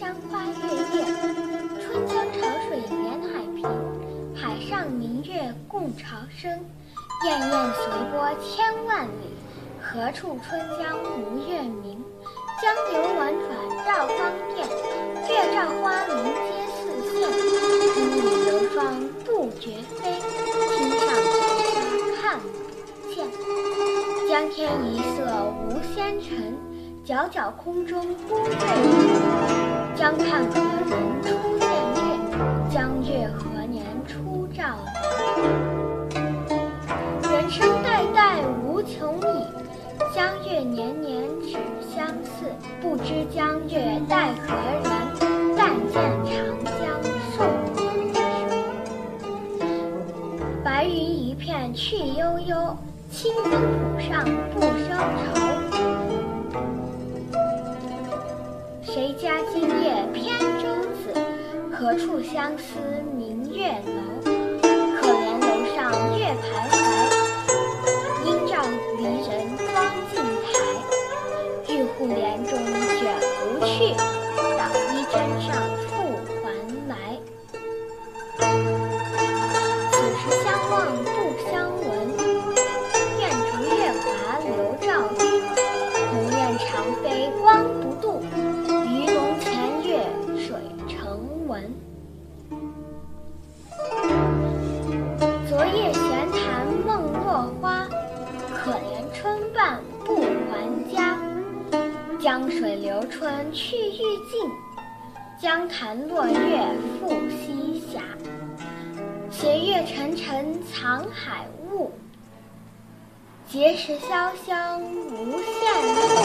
江花月夜，春江潮水连海平，海上明月共潮生。滟滟随波千万里，何处春江无月明？江流宛转绕芳甸，月照花林皆似霰。风雨流霜不觉飞，汀上白沙看不见。江天一色无纤尘，皎皎空中孤月明。江看何人初见月？江月何年初照人？生代代无穷已，江月年年只相似。不知江月待何人？但见长江送黄水。白云一片去悠悠，清风浦上不胜愁。处相思明月楼？可怜楼上月徘徊，应照离人妆镜台。玉户帘中卷不去，昨夜闲谈梦落花，可怜春半不还家。江水流春去欲尽，江潭落月复西斜。斜月沉沉藏海雾，碣石潇湘无限口。